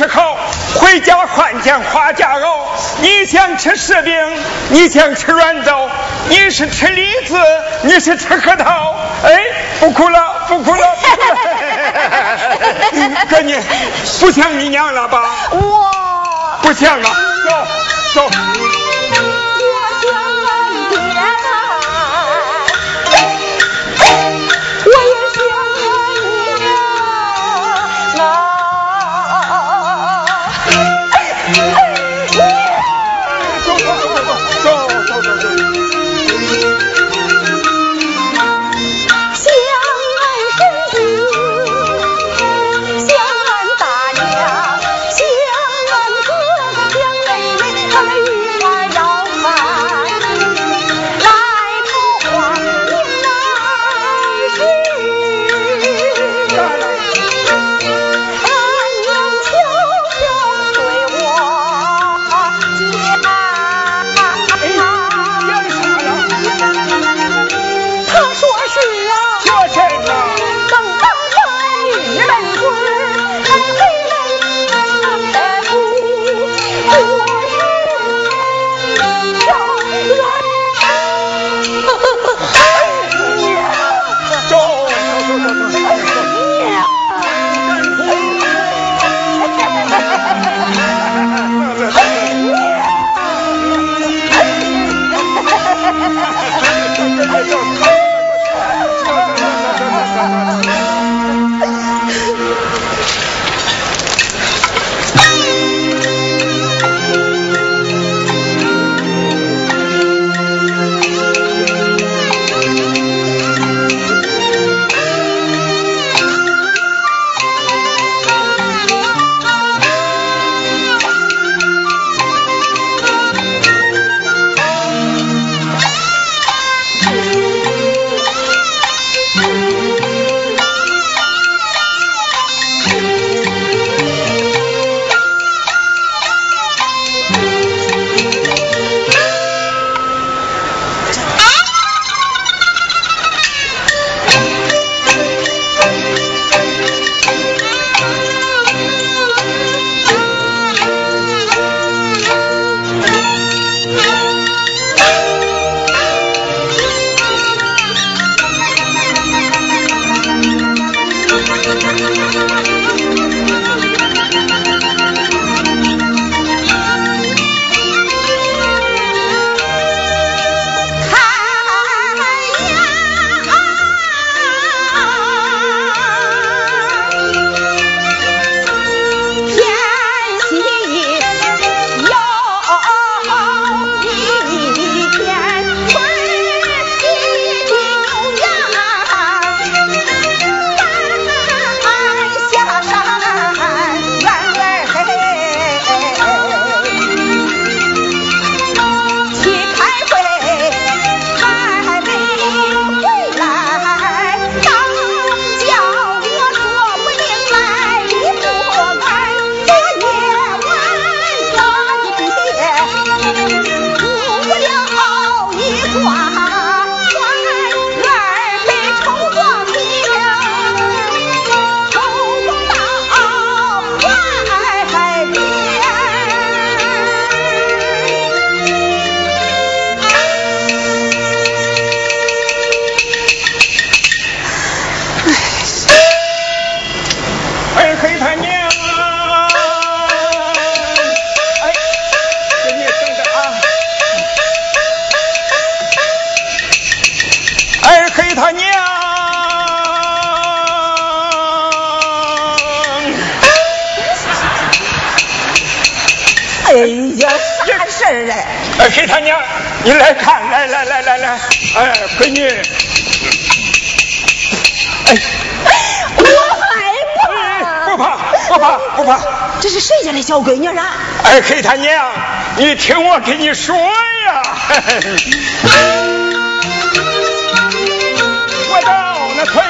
就是好。回家换件花夹袄。你想吃柿饼，你想吃软枣，你是吃李子，你是吃核桃。哎，不哭了，不哭了。哥，你不想你娘了吧？我不想了，走走。Thank you. 黑他娘，你来看，来来来来来，哎，闺女，哎，我害怕，不怕不怕不怕，这是谁家的小闺女啊？哎，黑他娘，你听我跟你说呀，我到那村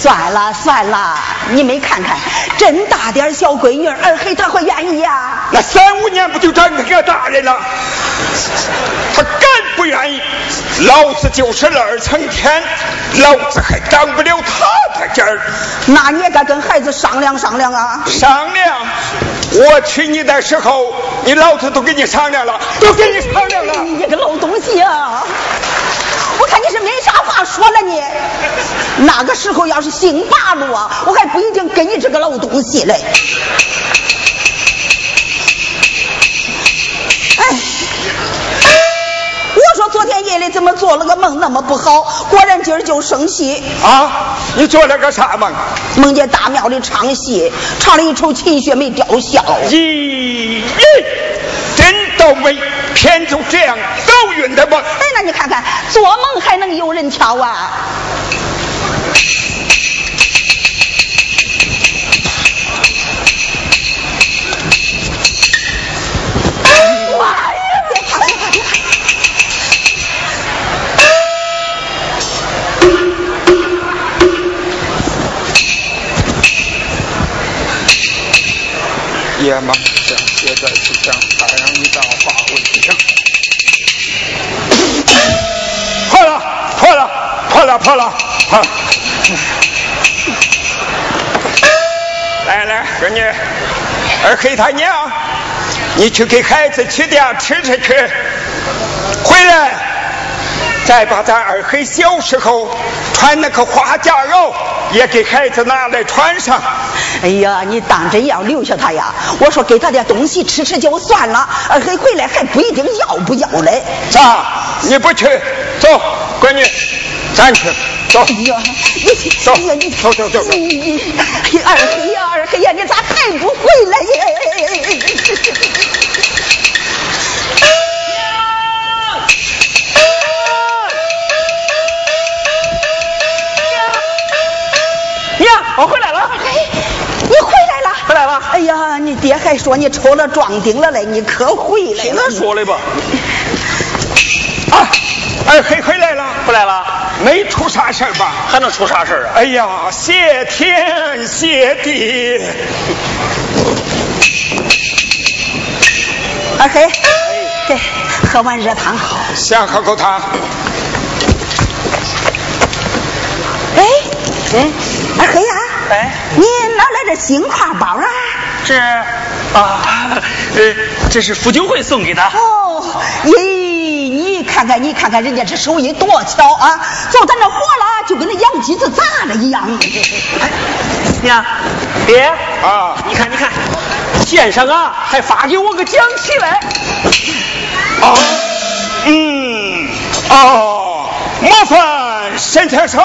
算了算了，你没看看，真大点小闺女，二黑他会愿意呀、那三五年不就长成个大人了？他敢不愿意？老子就是二层天，老子还长不了他的劲儿。那你也该跟孩子商量商量啊。商量，我娶你的时候，你老子都跟你商量了，都跟你商量了。你这个老东西啊！我说了你。那个时候要是姓八路啊，我还不一定跟你这个老东西嘞。哎，我说昨天夜里怎么做了个梦那么不好？果然今儿就生气。啊，你做了个啥梦？梦见大庙里唱戏，唱了一出秦雪梅吊孝。咦，真倒霉，偏就这样走运的梦。哎，那你看看，做梦还能有人跳啊？妈呀！野马像写在纸上，太阳一道化为平。破了，破了，破了，破了，破了。来来，闺女，二黑他娘，你去给孩子取点吃吃去，回来再把咱二黑小时候穿那个花夹袄也给孩子拿来穿上。哎呀，你当真要留下他呀？我说给他点东西吃吃就算了，二黑回来还不一定要不要嘞。咋？你不去？走，闺女，咱去，走。哎呀，你走哎呀你走走走走你你二黑呀，二黑呀，你咋还不回来呀？我回来了，你回来了？回来了。哎呀，你爹还说你抽了壮丁了嘞，你可回来了听了？他说的吧，啊，二黑回来了，回来了，没出啥事儿吧？还能出啥事儿啊？哎呀，谢天谢地！二黑，给喝碗热汤。先喝口汤。哎，嗯，二黑呀，哎，你哪来的新挎包啊？这啊，呃，这是傅九会送给的。哦，咦，你看看，你看看人家这手艺多巧啊！做咱这活了，就跟那洋机子砸了一样。哎娘，爹啊你看，你看，先生啊，还发给我个奖旗来。啊，嗯，哦，麻烦沈太守。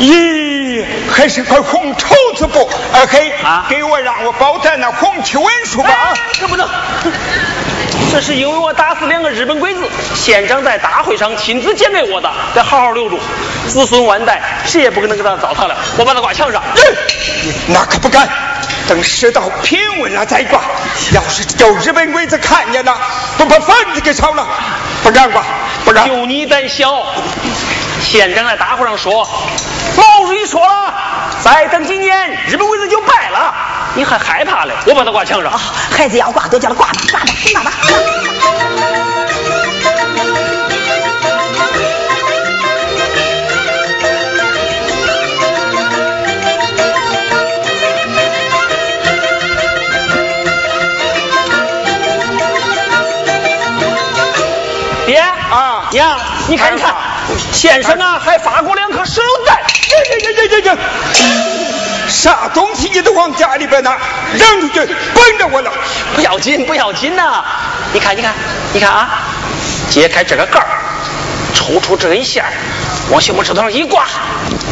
咦，还是块红绸子布。二黑啊给我让我包在那红旗文书吧。哎，可不能。这是因为我打死两个日本鬼子，县长在大会上亲自捡给我的，得好好留住，子孙万代谁也不可能给他糟蹋了。我把它挂墙上。哎那可不敢，等世道平稳了再挂。要是叫日本鬼子看见了，不把房子给烧了。不敢挂，不敢。就你胆小！县长在大会上说，毛主席说了，再等几年，日本鬼子就败了。你还害怕嘞？我把它挂墙上。啊，孩子要挂就叫他挂吧，挂吧，挂吧。爹，啊，娘，你看你看，先生啊，还发过两颗手榴弹。这这这这这，啥东西你都往家里边拿，扔出去，崩着我了。不要紧，不要紧呐。你看，你看，你看啊，揭开这个盖儿，抽出这根线，往小拇指头上一挂，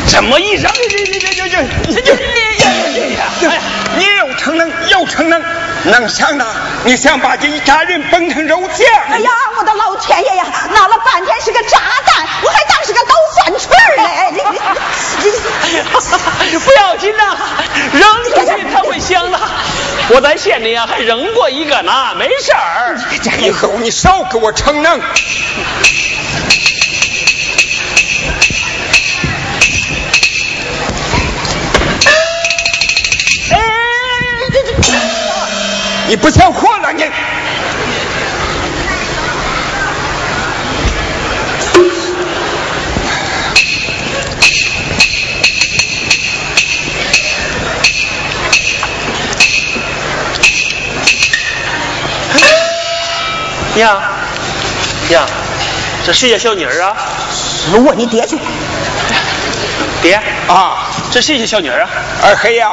这么一扔，这这这这这这这，哎呀，你又逞能，又逞能。能想到你想把这一家人崩成肉酱？哎呀，我的老天爷呀！闹了半天是个炸弹，我还当是个捣蒜锤嘞！不要紧呐，扔出去他会响的。我在县里啊还扔过一个呢，没事儿。以后你少给我逞能。你不想活了你？娘，娘，这谁家小妮儿啊？我你爹去。爹啊，这谁家小妮儿啊？二黑呀，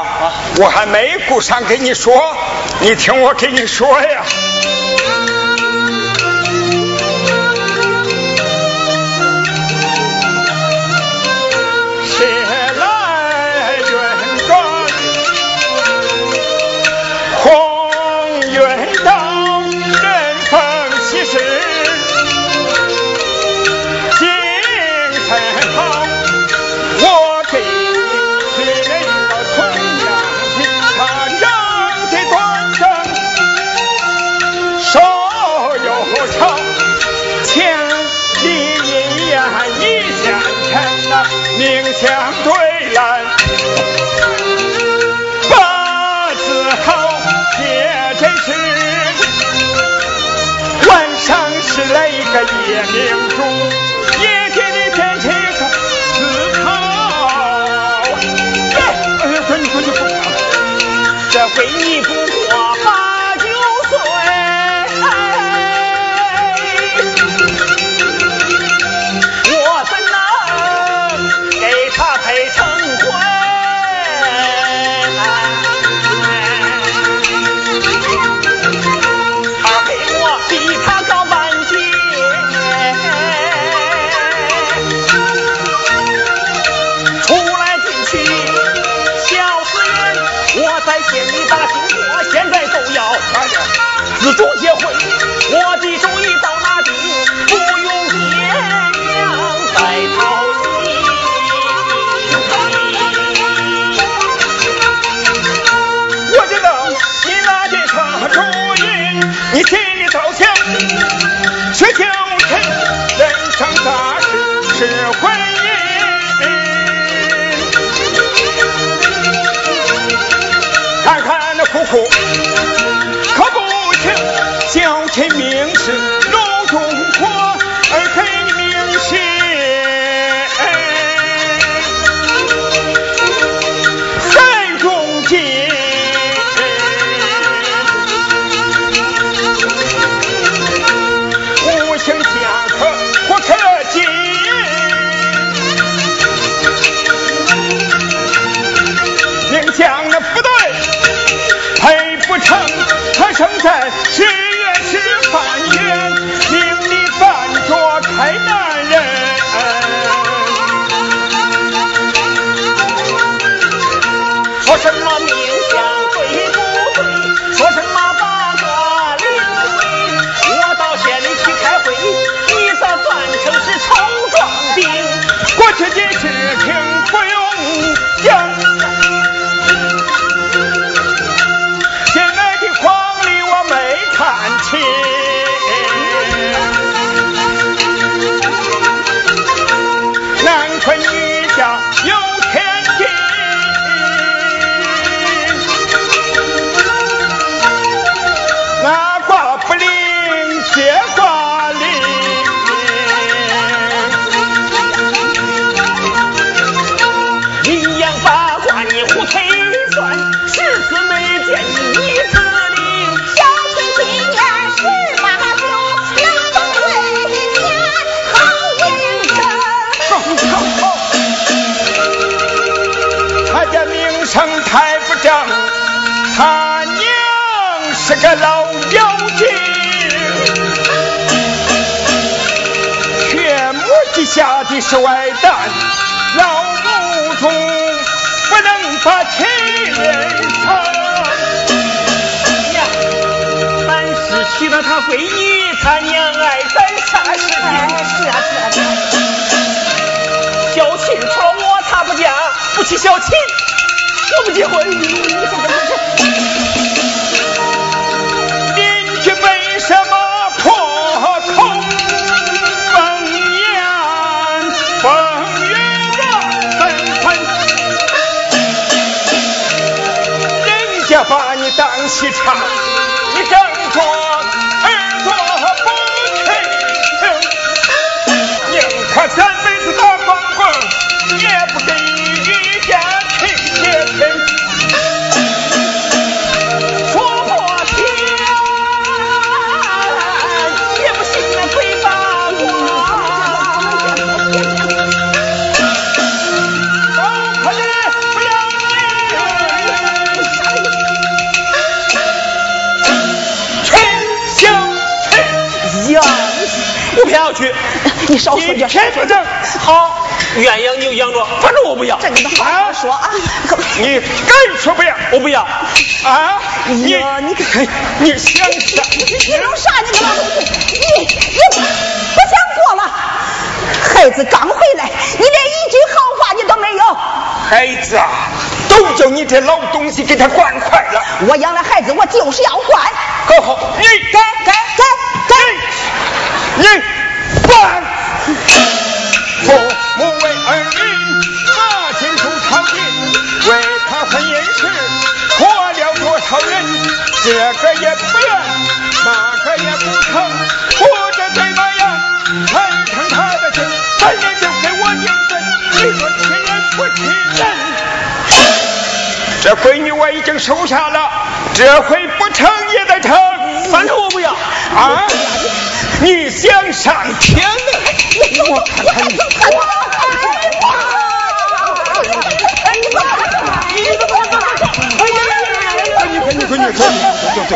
我还没顾上跟你说。你听我给你说呀。相对来，八字好，也真是晚上是来个夜明珠，夜他娘是个老妖精，全母结下的是坏蛋，老祖宗不能把亲人伤。娘，是娶了他闺女，他娘爱咱啥事？哎，是啊，是啊，小亲吵我，他不嫁，不娶小亲。我不结婚。你这个这邻居为什么破口风言风语我怎分？人家把你当戏唱，你睁着耳朵不听，宁可三要去。你少说你点。偏不正，好，鸳鸯你就养着，反正我不要。这你都好好说啊。你敢说不要？我不要。啊！你呀你想啥？你弄啥？你个老你你不想过了？孩子刚回来，你连一句好话你都没有。孩子啊，都叫你这老东西给他惯坏了。我养了孩子，我就是要惯。好好，你该该该该。你惯。父母为儿女，马进入朝廷，为他婚姻时活了多少人？这个也不愿，那个也不成，活着最那样，很疼他的心，半年就给我应分，你说亲人不亲人？这闺女我已经收下了，这回不成也得成，反正我不要。啊！你想上天呢？我看看你。你快，你快，你快，走走。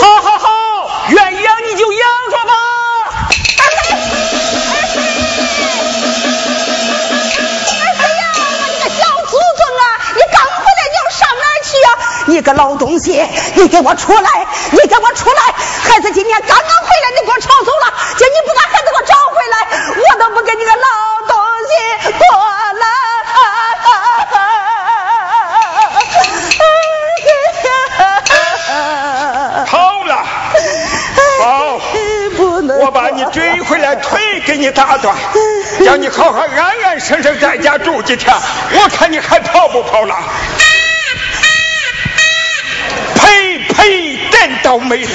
好好好，鸳鸯你个老东西，你给我出来！你给我出来！孩子今天刚刚回来，你给我吵走了。今你不把孩子给我找回来，我都不跟你个老东西过了。好了，好，不能我把你追回来，腿给你打断，叫你好好安安生生在家住几天，我看你还跑不跑了？呸，真倒霉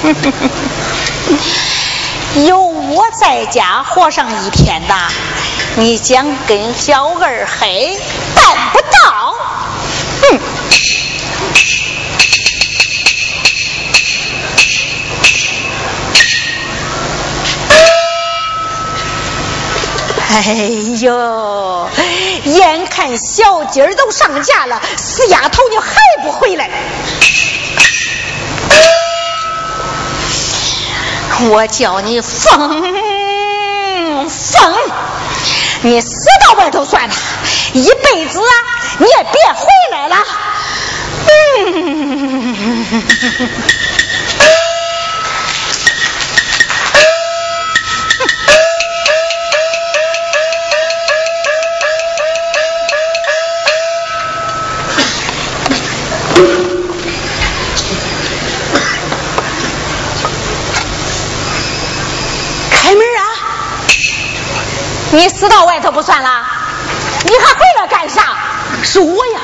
有我在家活上一天的，你想跟小二黑，办不到。哼！哎呦，眼看小鸡儿都上架了，死丫头你还不回来？我叫你疯疯，你死到外头算了，一辈子啊你也别回来了。嗯。你死到外头不算了，你还回来干啥？是我呀，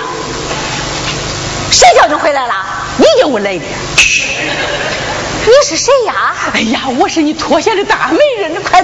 谁叫你回来了？你叫我来的。你是谁呀？哎呀，我是你脱下的大媒人，你快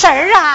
婶儿啊。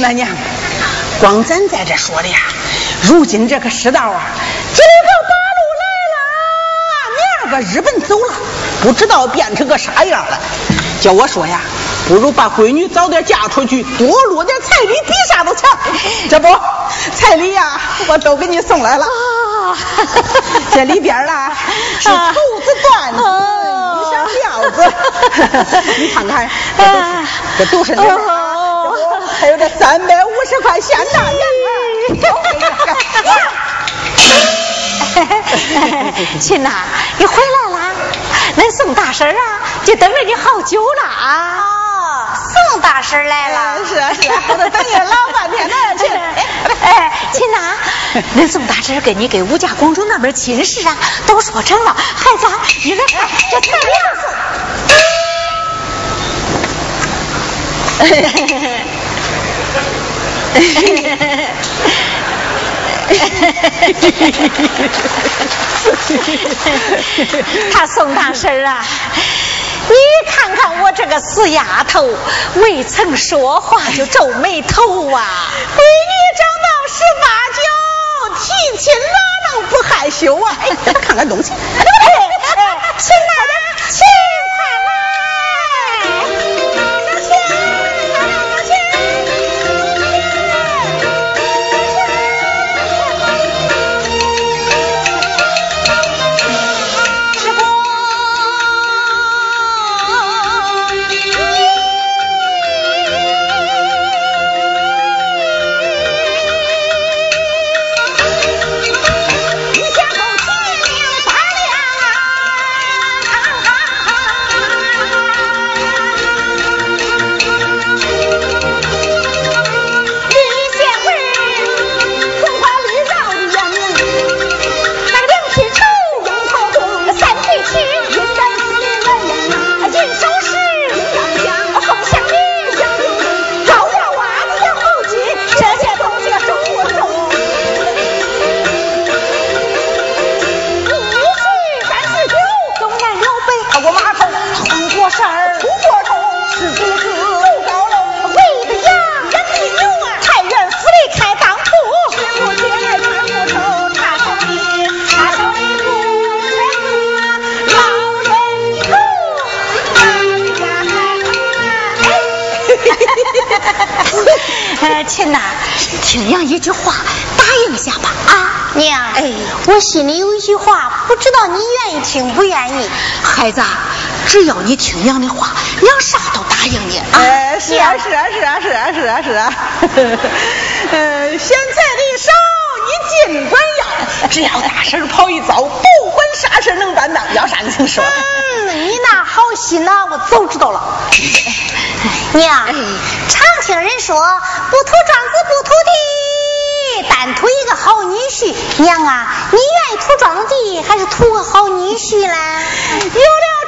亲大娘，光咱在这说的呀，如今这个世道啊，今个八路来了，明儿个日本走了，不知道变成个啥样了。叫我说呀，不如把闺女早点嫁出去，多落点彩礼，比啥都强。这不，彩礼呀，我都给你送来了。啊这里边啦，是绸子缎子、衣裳料子，你看看，这都是，这都是那。还有这三百五十块现大洋啊！亲呐，你回来了，恁宋大婶啊，就等着你好久了啊。哦，宋大婶来了。是啊是啊，我都等你老半天了，亲。哎，亲呐，恁宋大婶给你给吴家公主那门亲事啊，都说成了，孩子，你来看这菜 他宋大婶啊，你看看我这个死丫头，未曾说话就皱眉头啊。闺女长到十八九，提亲哪能不害羞啊？哎，看看东西。亲奶奶，亲亲孩子，只要你听娘的话，娘啥都答应你。哎，是啊，是啊，是啊，是啊，是啊，是啊。嗯，咸菜的少，你尽管要，只要大婶跑一遭，不管啥事能担当，要啥你请说。嗯，你那好心呐，我早知道了。娘，常听人说不图庄子不图地，单图一个好女婿。娘啊，你愿意图庄子地还是图个好女婿嘞？有了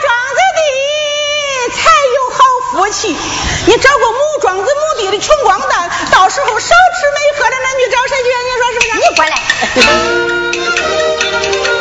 庄子地，才有好福气。你找个母庄子母地的穷光蛋，到时候少吃没喝的，那你找谁去？你说是不是？你过来。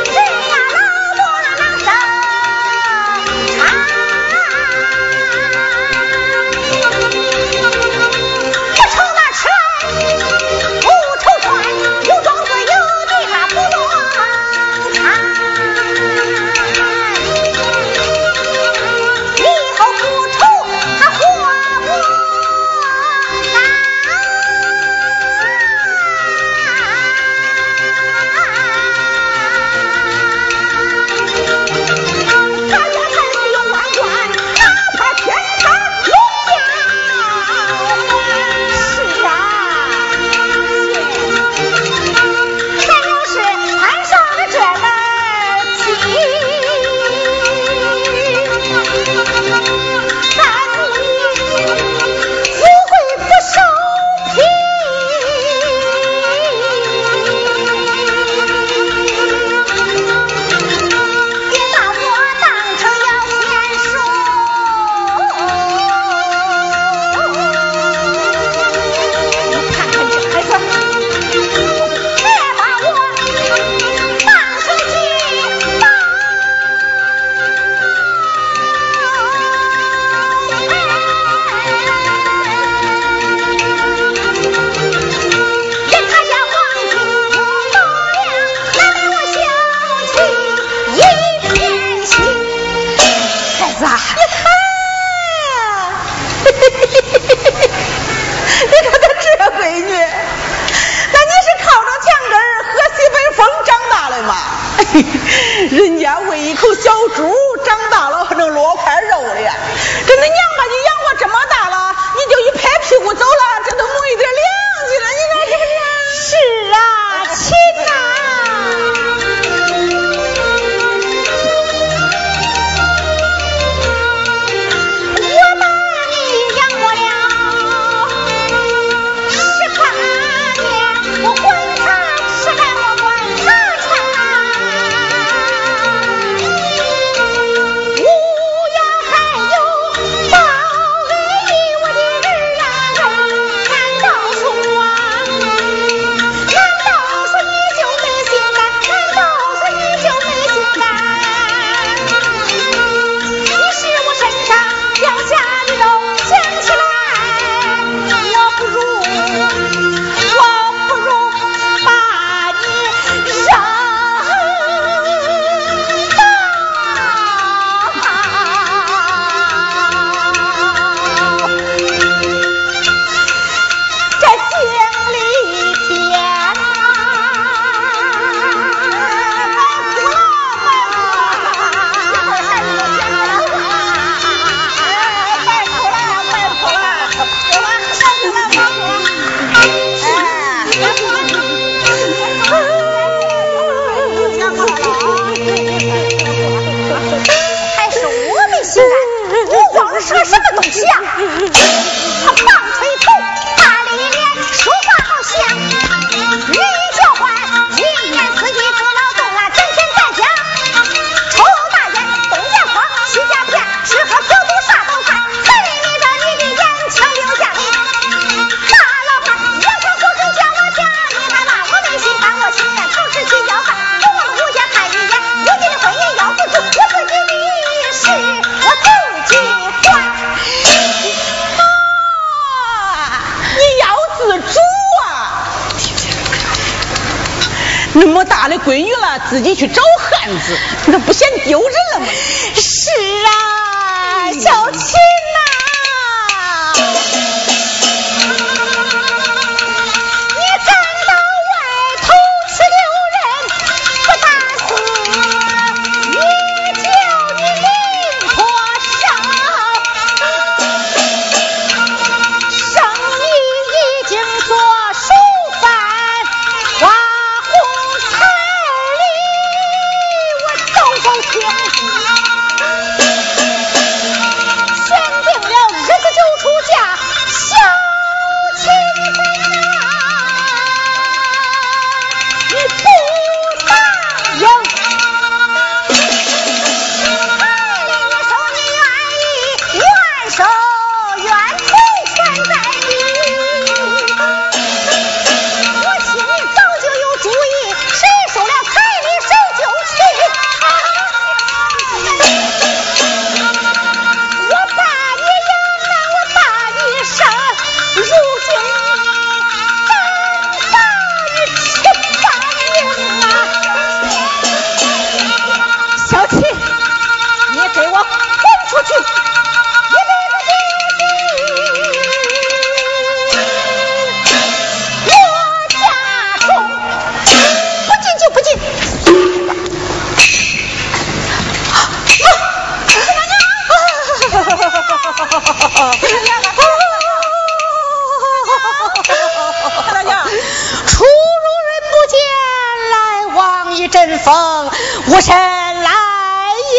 人风无神来耶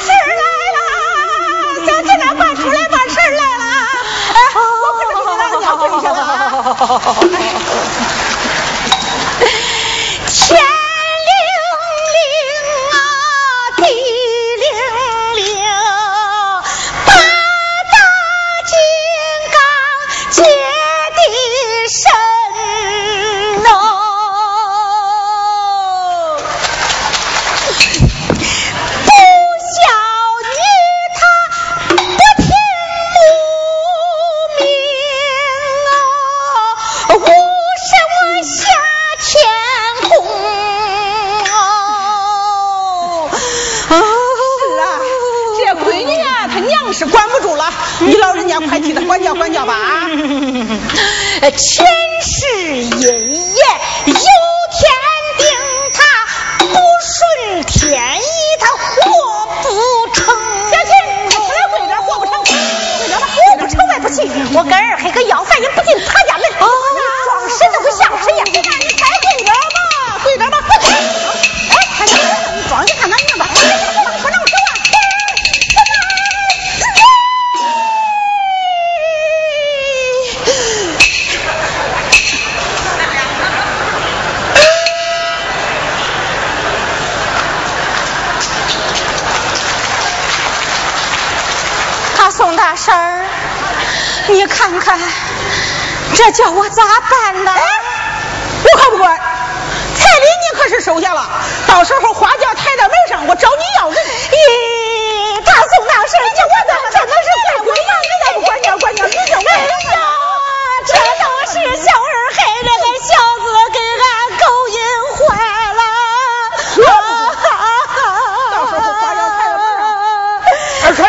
神来啦神来啦想出来吧神来啦哎我不是给你来讲规矩的你看看，这叫我咋办呢？我可不管，彩礼你可是收下了，到时候花轿抬到门上，我找你要！咦，大宋大圣，你给我怎么是大姑娘？你咋不管呢？你就，没有，这都是小二黑那个小子给俺勾引坏了。到时候花轿抬到门上，二黑，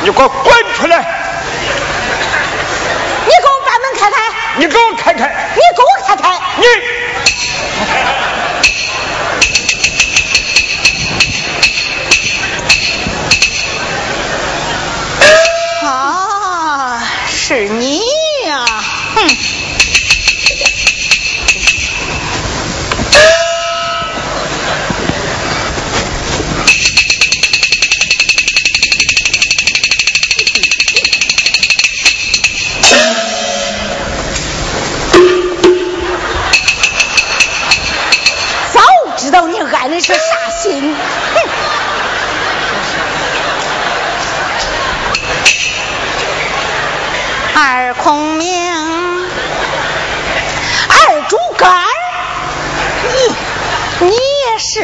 你给我滚出来！我你。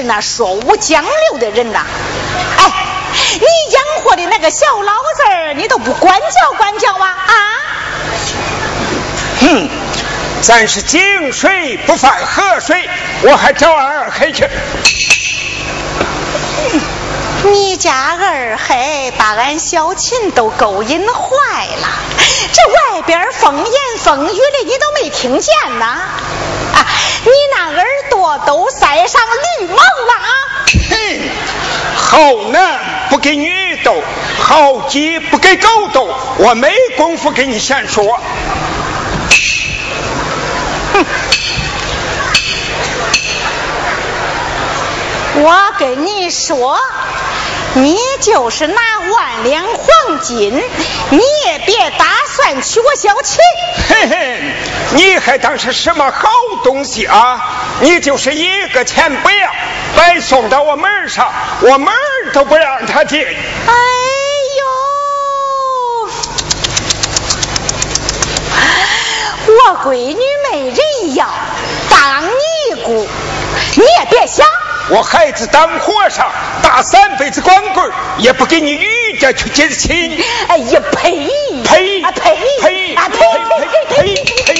那说无讲流的人呐！哎，你养活的那个小老子儿，你都不管教管教啊？啊？哼，咱是井水不犯河水，我还找二黑去。你家二黑把俺小琴都勾引坏了，这外边风言风语的你都没听见呐？啊，你那耳朵都塞上绿毛了啊！哼，好男不跟女斗，好鸡不跟狗斗，我没工夫跟你闲说。哼。我跟你说，你就是拿万两黄金，你也别打算娶我小琴。嘿嘿，你还当是什么好东西啊？你就是一个钱不要，白送到我门上，我门都不让他进。哎呦，我闺女没人要，当尼姑，你也别想。我孩子当和尚，打三辈子光棍，也不给你余家去接亲。哎呀，呸！呸！啊呸！呸！啊呸！呸！呸！呸！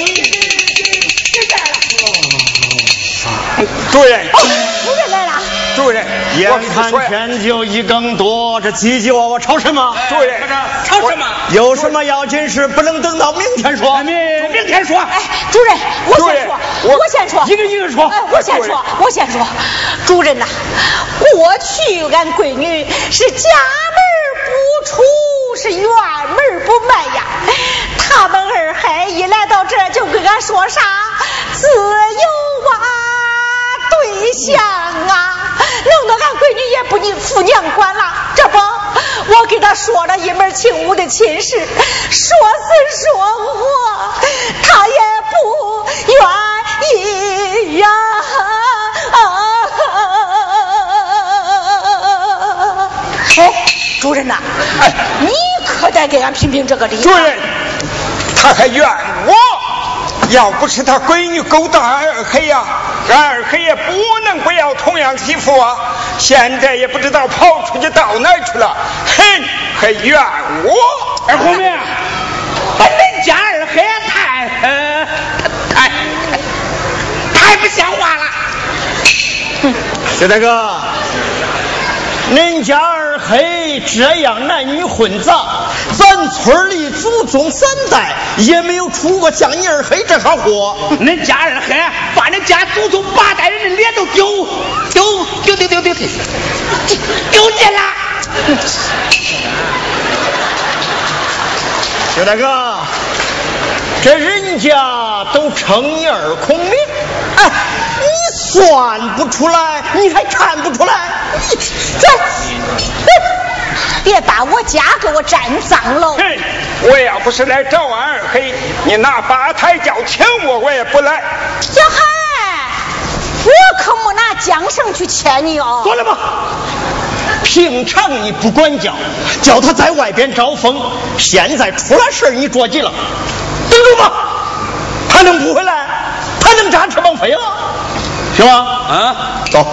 主任，主任来了。主任，眼看天就一更多，这急急娃娃吵什么？主任，吵什么？有什么要紧事不能等到明天说？明明天说。哎，主任，我先说，我先说，一个一个说。哎，我先说，我先说。主任呐，过去俺闺女是家门不出，是院门不迈呀。他们二孩一来到这就跟俺说啥自由啊，对象啊，弄得俺闺女也不你父娘管了。这不，我给他说了一门亲屋的亲事，说死说活，他也不愿意呀。主任呐，哎，你可得给俺评评这个理。主任，他还怨我，要不是他闺女勾搭俺二黑呀，俺二黑也不能不要同样媳妇啊。现在也不知道跑出去到哪去了，哼，还怨我。二红明，把恁家二黑太呃太太不像话了。谢大哥，恁家二黑这样男女混杂，咱村里祖宗三代也没有出过像你二黑这号货。恁家二黑把恁家祖宗八代人的脸都丢丢丢丢丢丢丢丢尽了。谢大哥，这人家都称你二孔明，哎，你算不出来，你还看不出来？你这，别把我家给我占脏了。哼，我要不是来找俺二黑，你拿八抬轿请我，我也不来。小海，我可没拿缰绳去牵你哦。算了吧。平常你不管教，叫他在外边招风，现在出了事你着急了，等着吧，他能不回来？他能扎翅膀飞了？行吗？啊，走，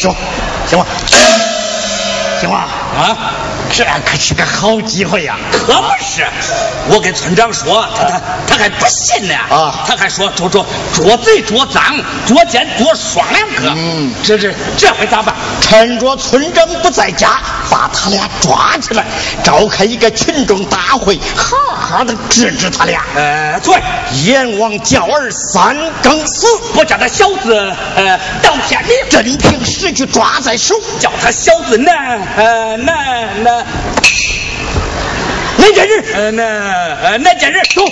行，行吧，行吧，啊，这可是个好机会呀！可不是，我跟村长说，他他他还不信呢啊他还说捉捉捉贼捉赃，捉奸捉双两个。嗯这这这回咋办？趁着村长不在家，把他俩抓起来，召开一个群众大会，好好的治治他俩。呃，对，阎王叫儿三更死，不叫他小子呃到天命，真凭实据抓在手。叫他小子难呃难难那件事，呃难呃难见人走。